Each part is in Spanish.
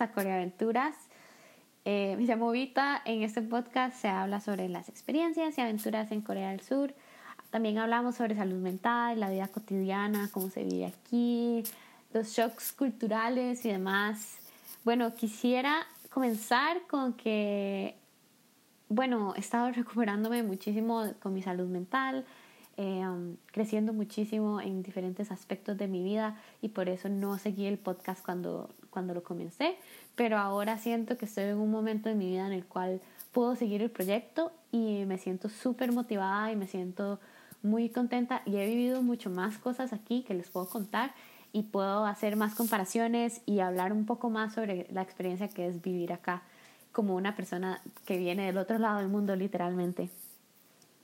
a Corea Aventuras. Eh, me llamo Vita, en este podcast se habla sobre las experiencias y aventuras en Corea del Sur. También hablamos sobre salud mental, la vida cotidiana, cómo se vive aquí, los shocks culturales y demás. Bueno, quisiera comenzar con que, bueno, he estado recuperándome muchísimo con mi salud mental, eh, creciendo muchísimo en diferentes aspectos de mi vida y por eso no seguí el podcast cuando, cuando lo comencé, pero ahora siento que estoy en un momento de mi vida en el cual puedo seguir el proyecto y me siento súper motivada y me siento muy contenta y he vivido mucho más cosas aquí que les puedo contar y puedo hacer más comparaciones y hablar un poco más sobre la experiencia que es vivir acá como una persona que viene del otro lado del mundo literalmente.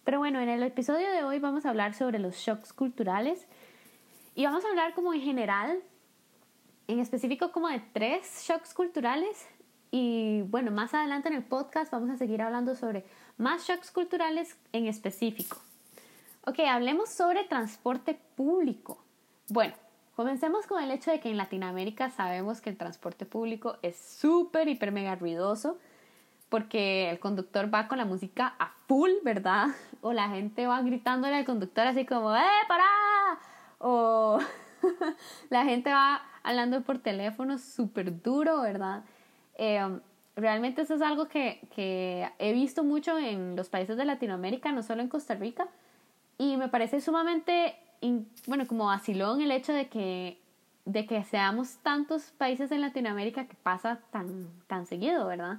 Pero bueno, en el episodio de hoy vamos a hablar sobre los shocks culturales y vamos a hablar como en general, en específico como de tres shocks culturales y bueno, más adelante en el podcast vamos a seguir hablando sobre más shocks culturales en específico. Ok, hablemos sobre transporte público. Bueno, comencemos con el hecho de que en Latinoamérica sabemos que el transporte público es súper, hiper, mega ruidoso porque el conductor va con la música a full, ¿verdad? O la gente va gritándole al conductor así como, ¡eh, para! O la gente va hablando por teléfono súper duro, ¿verdad? Eh, realmente eso es algo que, que he visto mucho en los países de Latinoamérica, no solo en Costa Rica, y me parece sumamente, bueno, como vacilón el hecho de que, de que seamos tantos países en Latinoamérica que pasa tan, tan seguido, ¿verdad?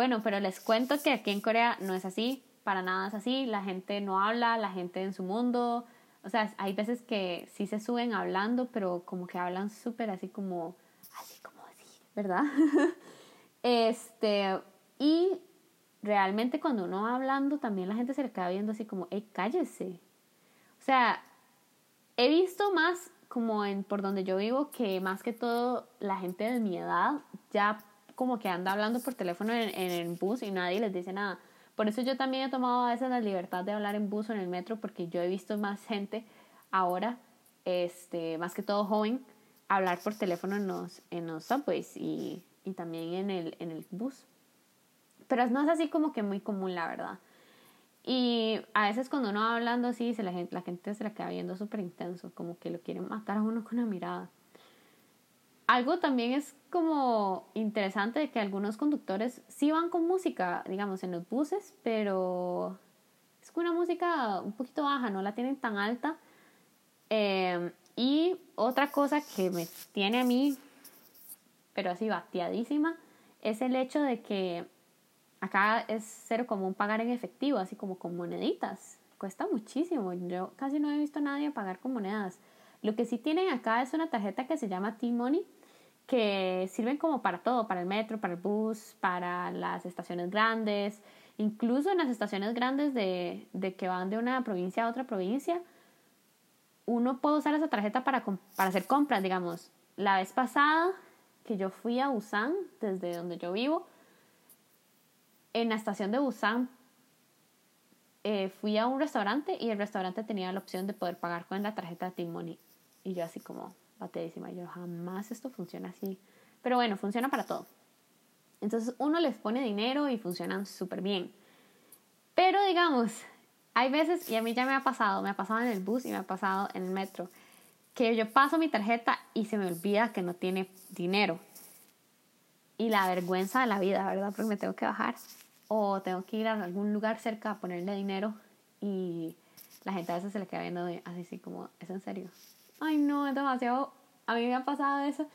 Bueno, pero les cuento que aquí en Corea no es así, para nada es así, la gente no habla, la gente en su mundo, o sea, hay veces que sí se suben hablando, pero como que hablan súper así como, así como así, ¿verdad? este, y realmente cuando uno va hablando, también la gente se le queda viendo así como, hey, cállese. O sea, he visto más como en por donde yo vivo que más que todo la gente de mi edad ya como que anda hablando por teléfono en, el bus y nadie les dice nada. Por eso yo también he tomado a veces la libertad de hablar en bus o en el metro porque yo he visto más gente ahora, este, más que todo joven, hablar por teléfono en los, en los subways y, y también en el, en el bus. Pero no es así como que muy común, la verdad. Y a veces cuando uno va hablando así, se la, gente, la gente se la queda viendo súper intenso, como que lo quieren matar a uno con una mirada. Algo también es como interesante de que algunos conductores sí van con música, digamos, en los buses, pero es una música un poquito baja, no la tienen tan alta. Em, y otra cosa que me tiene a mí, pero así bateadísima, es el hecho de que acá es cero común pagar en efectivo, así como con moneditas. Cuesta muchísimo. Yo casi no he visto a nadie pagar con monedas. Lo que sí tienen acá es una tarjeta que se llama T-Money que sirven como para todo, para el metro, para el bus, para las estaciones grandes, incluso en las estaciones grandes de, de que van de una provincia a otra provincia, uno puede usar esa tarjeta para, para hacer compras, digamos. La vez pasada que yo fui a Busan, desde donde yo vivo, en la estación de Busan eh, fui a un restaurante y el restaurante tenía la opción de poder pagar con la tarjeta de Money. Y yo así como, bateadísima. Yo jamás esto funciona así. Pero bueno, funciona para todo. Entonces uno les pone dinero y funcionan súper bien. Pero digamos, hay veces, y a mí ya me ha pasado, me ha pasado en el bus y me ha pasado en el metro, que yo paso mi tarjeta y se me olvida que no tiene dinero. Y la vergüenza de la vida, ¿verdad? Porque me tengo que bajar o tengo que ir a algún lugar cerca a ponerle dinero y la gente a veces se le queda viendo así, así como, ¿es en serio? Ay no, es demasiado, a mí me ha pasado eso.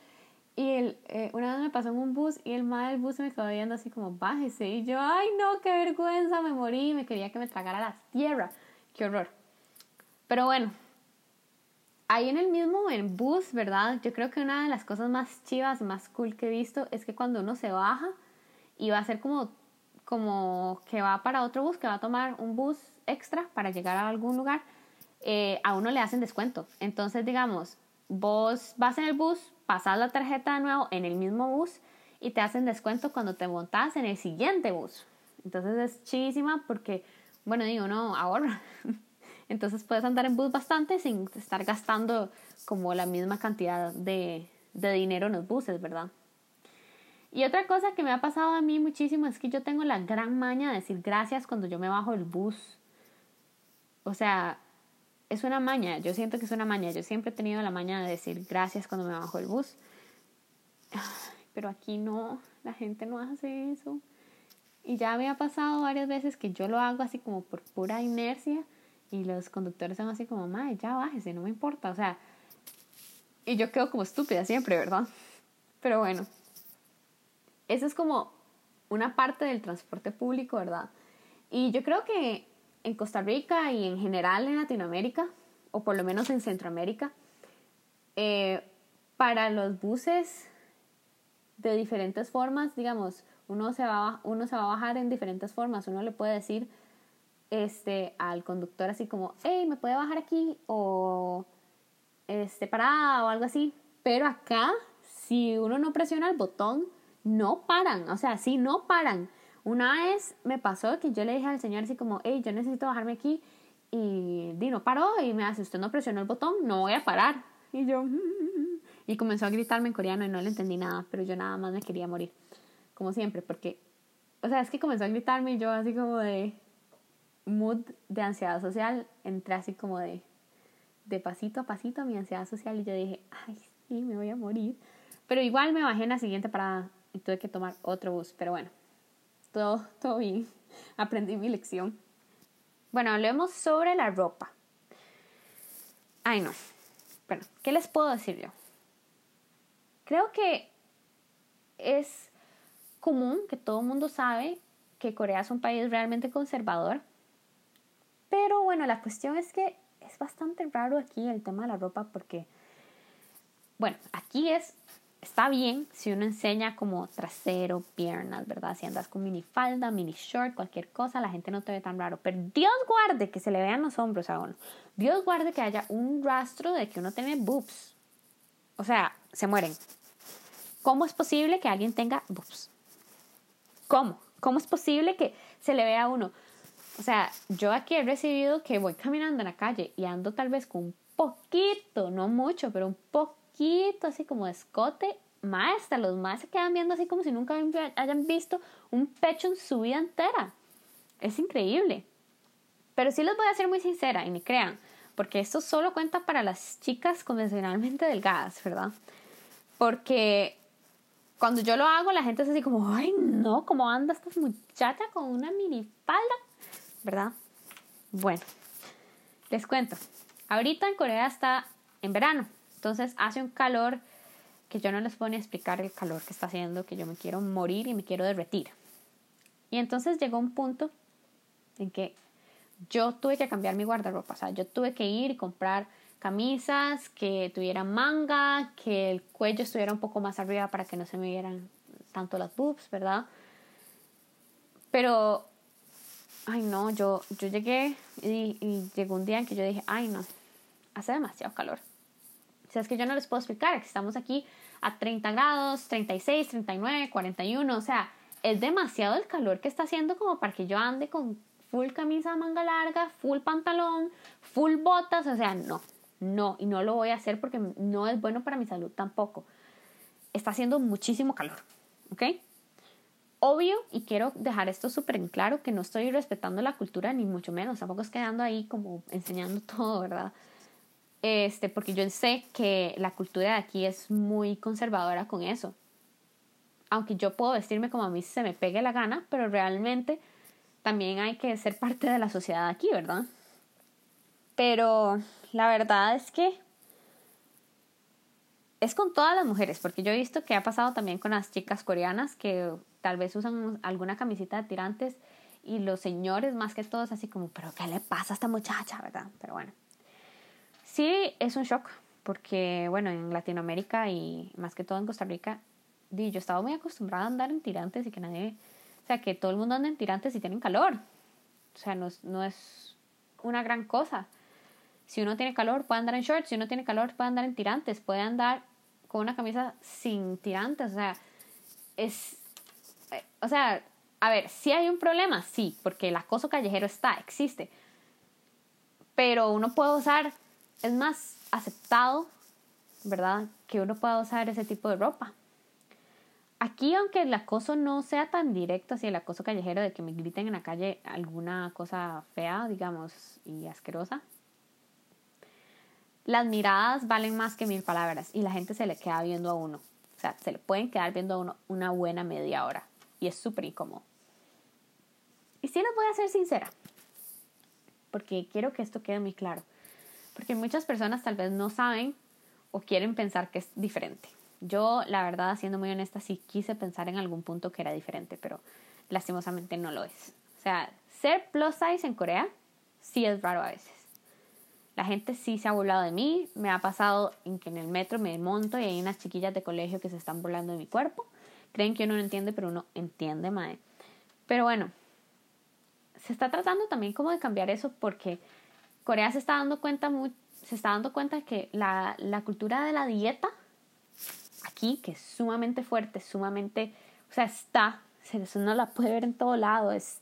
Y el, eh, una vez me pasó en un bus y el mal del bus me quedó viendo así como, bájese. Y yo, ay no, qué vergüenza, me morí, me quería que me tragara la tierra. Qué horror. Pero bueno, ahí en el mismo en bus, ¿verdad? Yo creo que una de las cosas más chivas, más cool que he visto es que cuando uno se baja y va a ser como, como que va para otro bus, que va a tomar un bus extra para llegar a algún lugar, eh, a uno le hacen descuento. Entonces, digamos, vos vas en el bus, pasas la tarjeta de nuevo en el mismo bus y te hacen descuento cuando te montas en el siguiente bus. Entonces es chidísima porque, bueno, digo, no, ahorra. Entonces puedes andar en bus bastante sin estar gastando como la misma cantidad de, de dinero en los buses, ¿verdad? Y otra cosa que me ha pasado a mí muchísimo es que yo tengo la gran maña de decir gracias cuando yo me bajo del bus. O sea, es una maña, yo siento que es una maña. Yo siempre he tenido la maña de decir gracias cuando me bajo del bus. Pero aquí no, la gente no hace eso. Y ya me ha pasado varias veces que yo lo hago así como por pura inercia y los conductores son así como, madre, ya bájese, no me importa. O sea, y yo quedo como estúpida siempre, ¿verdad? Pero bueno, eso es como una parte del transporte público, ¿verdad? Y yo creo que en Costa Rica y en general en Latinoamérica, o por lo menos en Centroamérica, eh, para los buses de diferentes formas, digamos, uno se, va, uno se va a bajar en diferentes formas, uno le puede decir este, al conductor así como, hey, ¿me puede bajar aquí? O este, parada o algo así. Pero acá, si uno no presiona el botón, no paran. O sea, sí, no paran. Una vez me pasó que yo le dije al señor así como, hey, yo necesito bajarme aquí. Y Dino paró y me hace, usted no presionó el botón, no voy a parar. Y yo, y comenzó a gritarme en coreano y no le entendí nada, pero yo nada más me quería morir. Como siempre, porque, o sea, es que comenzó a gritarme y yo así como de mood de ansiedad social, entré así como de, de pasito a pasito a mi ansiedad social y yo dije, ay, sí, me voy a morir. Pero igual me bajé en la siguiente parada y tuve que tomar otro bus, pero bueno, todo, todo bien, aprendí mi lección. Bueno, hablemos sobre la ropa. Ay, no. Bueno, ¿qué les puedo decir yo? Creo que es común que todo el mundo sabe que Corea es un país realmente conservador. Pero bueno, la cuestión es que es bastante raro aquí el tema de la ropa porque, bueno, aquí es, está bien si uno enseña como trasero, piernas, ¿verdad? Si andas con minifalda, mini short, cualquier cosa, la gente no te ve tan raro. Pero Dios guarde que se le vean los hombros a uno. Dios guarde que haya un rastro de que uno tiene boobs. O sea, se mueren. ¿Cómo es posible que alguien tenga boobs? ¿Cómo? ¿Cómo es posible que se le vea a uno? O sea, yo aquí he recibido que voy caminando en la calle y ando tal vez con un poquito, no mucho, pero un poquito así como escote. Maestra, los más se quedan viendo así como si nunca hayan visto un pecho en su vida entera. Es increíble. Pero sí les voy a ser muy sincera y ni crean, porque esto solo cuenta para las chicas convencionalmente delgadas, ¿verdad? Porque cuando yo lo hago, la gente es así como, ay, no, ¿cómo anda esta muchacha con una minifalda? ¿verdad? Bueno, les cuento. Ahorita en Corea está en verano, entonces hace un calor que yo no les puedo ni explicar el calor que está haciendo, que yo me quiero morir y me quiero derretir. Y entonces llegó un punto en que yo tuve que cambiar mi guardarropa, o sea, yo tuve que ir y comprar camisas que tuvieran manga, que el cuello estuviera un poco más arriba para que no se me vieran tanto las boobs, ¿verdad? Pero ay no, yo, yo llegué y, llegó un día en que yo dije, ay no, hace demasiado calor. Es que yo no les puedo explicar que estamos aquí a 30 grados, 36, 39, 41, o sea, es demasiado el calor que está haciendo como para que yo ande con full camisa manga larga, full pantalón, full botas, o sea, no, no, y no lo voy a hacer porque no es bueno para mi salud tampoco. Está haciendo muchísimo calor, ¿ok? obvio, y quiero dejar esto súper en claro, que no estoy respetando la cultura ni mucho menos, tampoco es quedando ahí como enseñando todo, ¿verdad? Este, porque yo sé que la cultura de aquí es muy conservadora con eso. Aunque yo puedo vestirme como a mí se me pegue la gana, pero realmente también hay que ser parte de la sociedad aquí, ¿verdad? Pero la verdad es que es con todas las mujeres, porque yo he visto que ha pasado también con las chicas coreanas que tal vez usan alguna camiseta de tirantes y los señores más que todos así como, pero ¿qué le pasa a esta muchacha, verdad? Pero bueno, sí es un shock porque bueno, en Latinoamérica y más que todo en Costa Rica, yo estaba muy acostumbrada a andar en tirantes y que nadie, o sea, que todo el mundo anda en tirantes y tienen calor. O sea, no, no es una gran cosa. Si uno tiene calor, puede andar en shorts. Si uno tiene calor, puede andar en tirantes. Puede andar con una camisa sin tirantes. O sea, es, eh, o sea, a ver, si hay un problema, sí, porque el acoso callejero está, existe. Pero uno puede usar, es más aceptado ¿verdad? Que uno pueda usar ese tipo de ropa. Aquí, aunque el acoso no sea tan directo así, el acoso callejero de que me griten en la calle alguna cosa fea, digamos, y asquerosa, las miradas valen más que mil palabras y la gente se le queda viendo a uno. O sea, se le pueden quedar viendo a uno una buena media hora y es súper incómodo. Y sí les voy a ser sincera, porque quiero que esto quede muy claro. Porque muchas personas tal vez no saben o quieren pensar que es diferente. Yo, la verdad, siendo muy honesta, sí quise pensar en algún punto que era diferente, pero lastimosamente no lo es. O sea, ser plus size en Corea sí es raro a veces. La gente sí se ha burlado de mí. Me ha pasado en que en el metro me monto y hay unas chiquillas de colegio que se están burlando de mi cuerpo. Creen que uno no entiende, pero uno entiende, madre. Pero bueno, se está tratando también como de cambiar eso porque Corea se está dando cuenta, se está dando cuenta que la, cultura de la dieta aquí, que es sumamente fuerte, sumamente, o sea, está, uno la puede ver en todo lado, es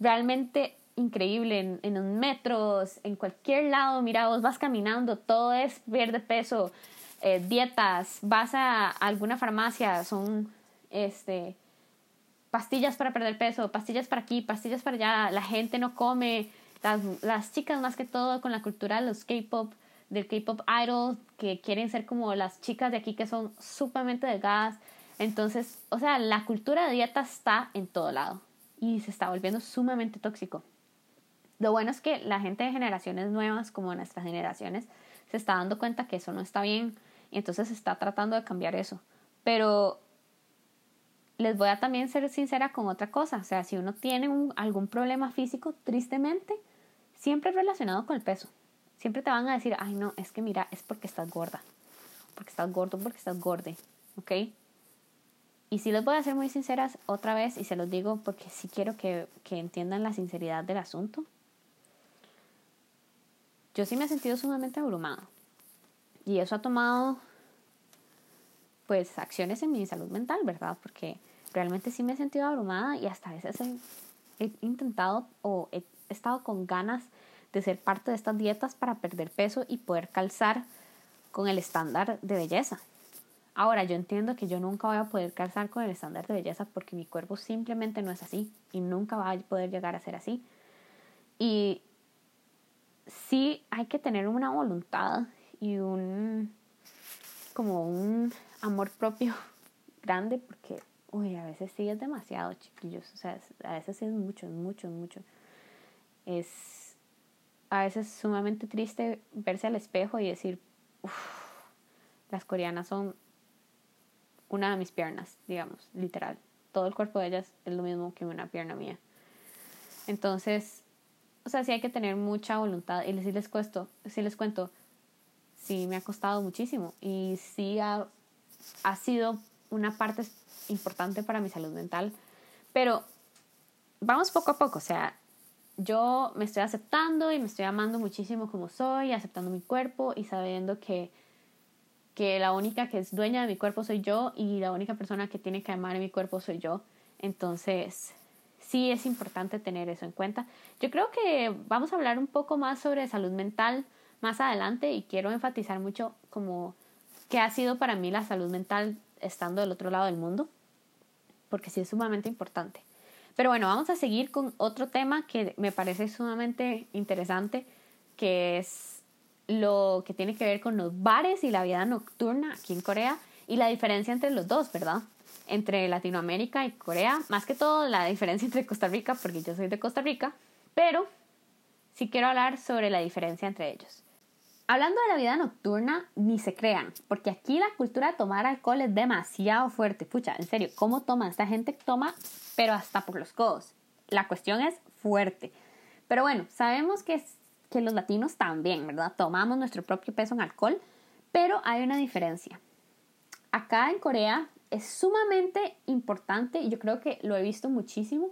realmente increíble en, en los metros, en cualquier lado, mira, vos vas caminando, todo es ver de peso, eh, dietas, vas a alguna farmacia, son este pastillas para perder peso, pastillas para aquí, pastillas para allá, la gente no come, las, las chicas más que todo con la cultura de los K-pop, del K-pop idol, que quieren ser como las chicas de aquí que son sumamente delgadas. Entonces, o sea, la cultura de dieta está en todo lado y se está volviendo sumamente tóxico. Lo bueno es que la gente de generaciones nuevas, como nuestras generaciones, se está dando cuenta que eso no está bien y entonces se está tratando de cambiar eso. Pero les voy a también ser sincera con otra cosa, o sea, si uno tiene algún problema físico, tristemente, siempre relacionado con el peso. Siempre te van a decir, ay no, es que mira, es porque estás gorda, porque estás gordo, porque estás gorde, ¿ok? Y si les voy a ser muy sinceras otra vez, y se los digo porque sí quiero que, que entiendan la sinceridad del asunto. Yo sí me he sentido sumamente abrumada. Y eso ha tomado, pues, acciones en mi salud mental, ¿verdad? Porque realmente sí me he sentido abrumada y hasta a veces he intentado o he estado con ganas de ser parte de estas dietas para perder peso y poder calzar con el estándar de belleza. Ahora, yo entiendo que yo nunca voy a poder calzar con el estándar de belleza porque mi cuerpo simplemente no es así y nunca va a poder llegar a ser así. Y sí hay que tener una voluntad y un como un amor propio grande porque uy, a veces sí es demasiado, chiquillos, o sea, a veces sí es mucho, mucho, mucho. Es a veces sumamente triste verse al espejo y decir, las coreanas son una de mis piernas, digamos, literal. Todo el cuerpo de ellas es lo mismo que una pierna mía. Entonces, o sea, sí hay que tener mucha voluntad. Y si les, cuento, si les cuento, sí me ha costado muchísimo. Y sí ha, ha sido una parte importante para mi salud mental. Pero vamos poco a poco. O sea, yo me estoy aceptando y me estoy amando muchísimo como soy, aceptando mi cuerpo y sabiendo que que la única que es dueña de mi cuerpo soy yo y la única persona que tiene que amar mi cuerpo soy yo. Entonces, sí es importante tener eso en cuenta. Yo creo que vamos a hablar un poco más sobre salud mental más adelante y quiero enfatizar mucho como qué ha sido para mí la salud mental estando del otro lado del mundo, porque sí es sumamente importante. Pero bueno, vamos a seguir con otro tema que me parece sumamente interesante, que es lo que tiene que ver con los bares y la vida nocturna aquí en Corea y la diferencia entre los dos, ¿verdad? Entre Latinoamérica y Corea, más que todo la diferencia entre Costa Rica, porque yo soy de Costa Rica, pero sí quiero hablar sobre la diferencia entre ellos. Hablando de la vida nocturna, ni se crean, porque aquí la cultura de tomar alcohol es demasiado fuerte. Pucha, en serio, ¿cómo toma? Esta gente toma, pero hasta por los codos. La cuestión es fuerte. Pero bueno, sabemos que que los latinos también, ¿verdad? Tomamos nuestro propio peso en alcohol, pero hay una diferencia. Acá en Corea es sumamente importante, y yo creo que lo he visto muchísimo,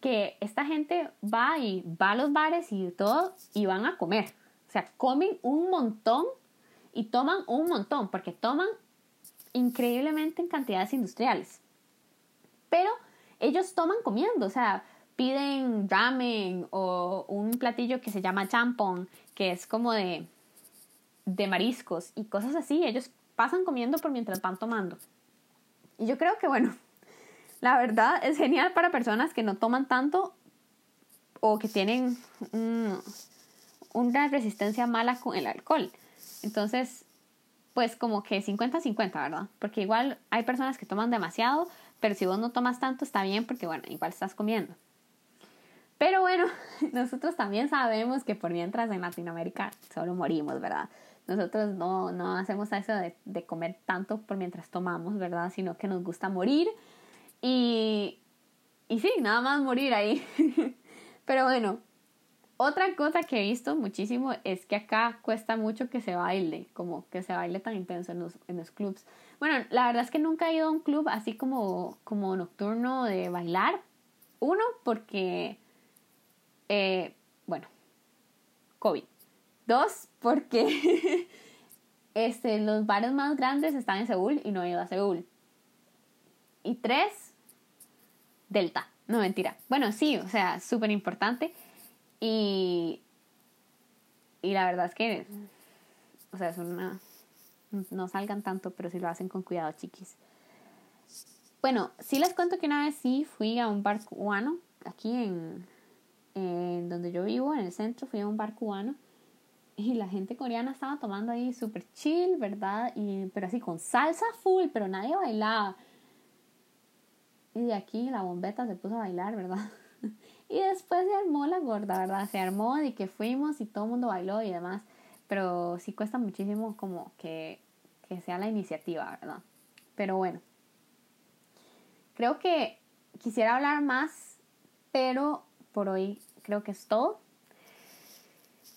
que esta gente va y va a los bares y todo y van a comer. O sea, comen un montón y toman un montón, porque toman increíblemente en cantidades industriales. Pero ellos toman comiendo, o sea, piden ramen o un platillo que se llama champon, que es como de, de mariscos y cosas así. Ellos pasan comiendo por mientras van tomando. Y yo creo que, bueno, la verdad es genial para personas que no toman tanto o que tienen una resistencia mala con el alcohol. Entonces, pues como que 50-50, ¿verdad? Porque igual hay personas que toman demasiado, pero si vos no tomas tanto está bien porque, bueno, igual estás comiendo. Pero bueno, nosotros también sabemos que por mientras en Latinoamérica solo morimos, ¿verdad? Nosotros no, no hacemos eso de, de comer tanto por mientras tomamos, ¿verdad? Sino que nos gusta morir y, y sí, nada más morir ahí. Pero bueno, otra cosa que he visto muchísimo es que acá cuesta mucho que se baile, como que se baile tan intenso en los, en los clubs. Bueno, la verdad es que nunca he ido a un club así como, como nocturno de bailar. Uno, porque, eh, bueno, COVID. Dos, porque este, los bares más grandes están en Seúl y no he ido a Seúl. Y tres, Delta. No, mentira. Bueno, sí, o sea, súper importante. Y, y la verdad es que, o sea, es una, no salgan tanto, pero si lo hacen con cuidado, chiquis. Bueno, sí les cuento que una vez sí fui a un bar cubano, aquí en, en donde yo vivo, en el centro, fui a un bar cubano y la gente coreana estaba tomando ahí súper chill, ¿verdad? Y, pero así con salsa full, pero nadie bailaba. Y de aquí la bombeta se puso a bailar, ¿verdad? Y después se armó la gorda, ¿verdad? Se armó de que fuimos y todo el mundo bailó y demás. Pero sí cuesta muchísimo como que, que sea la iniciativa, ¿verdad? Pero bueno. Creo que quisiera hablar más, pero por hoy creo que es todo.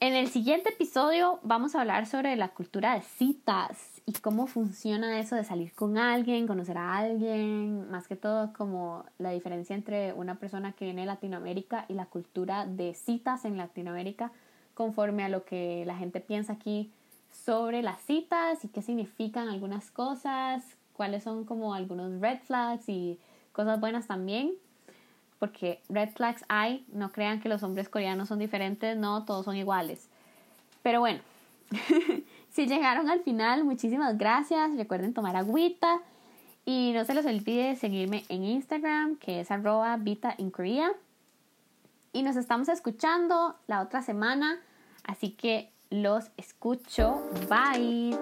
En el siguiente episodio vamos a hablar sobre la cultura de citas y cómo funciona eso de salir con alguien, conocer a alguien, más que todo como la diferencia entre una persona que viene de Latinoamérica y la cultura de citas en Latinoamérica conforme a lo que la gente piensa aquí sobre las citas y qué significan algunas cosas, cuáles son como algunos red flags y cosas buenas también porque red flags hay, no crean que los hombres coreanos son diferentes, no, todos son iguales. Pero bueno, si llegaron al final, muchísimas gracias, recuerden tomar agüita y no se les olvide seguirme en Instagram, que es arroba Vita in Korea. Y nos estamos escuchando la otra semana, así que los escucho. Bye.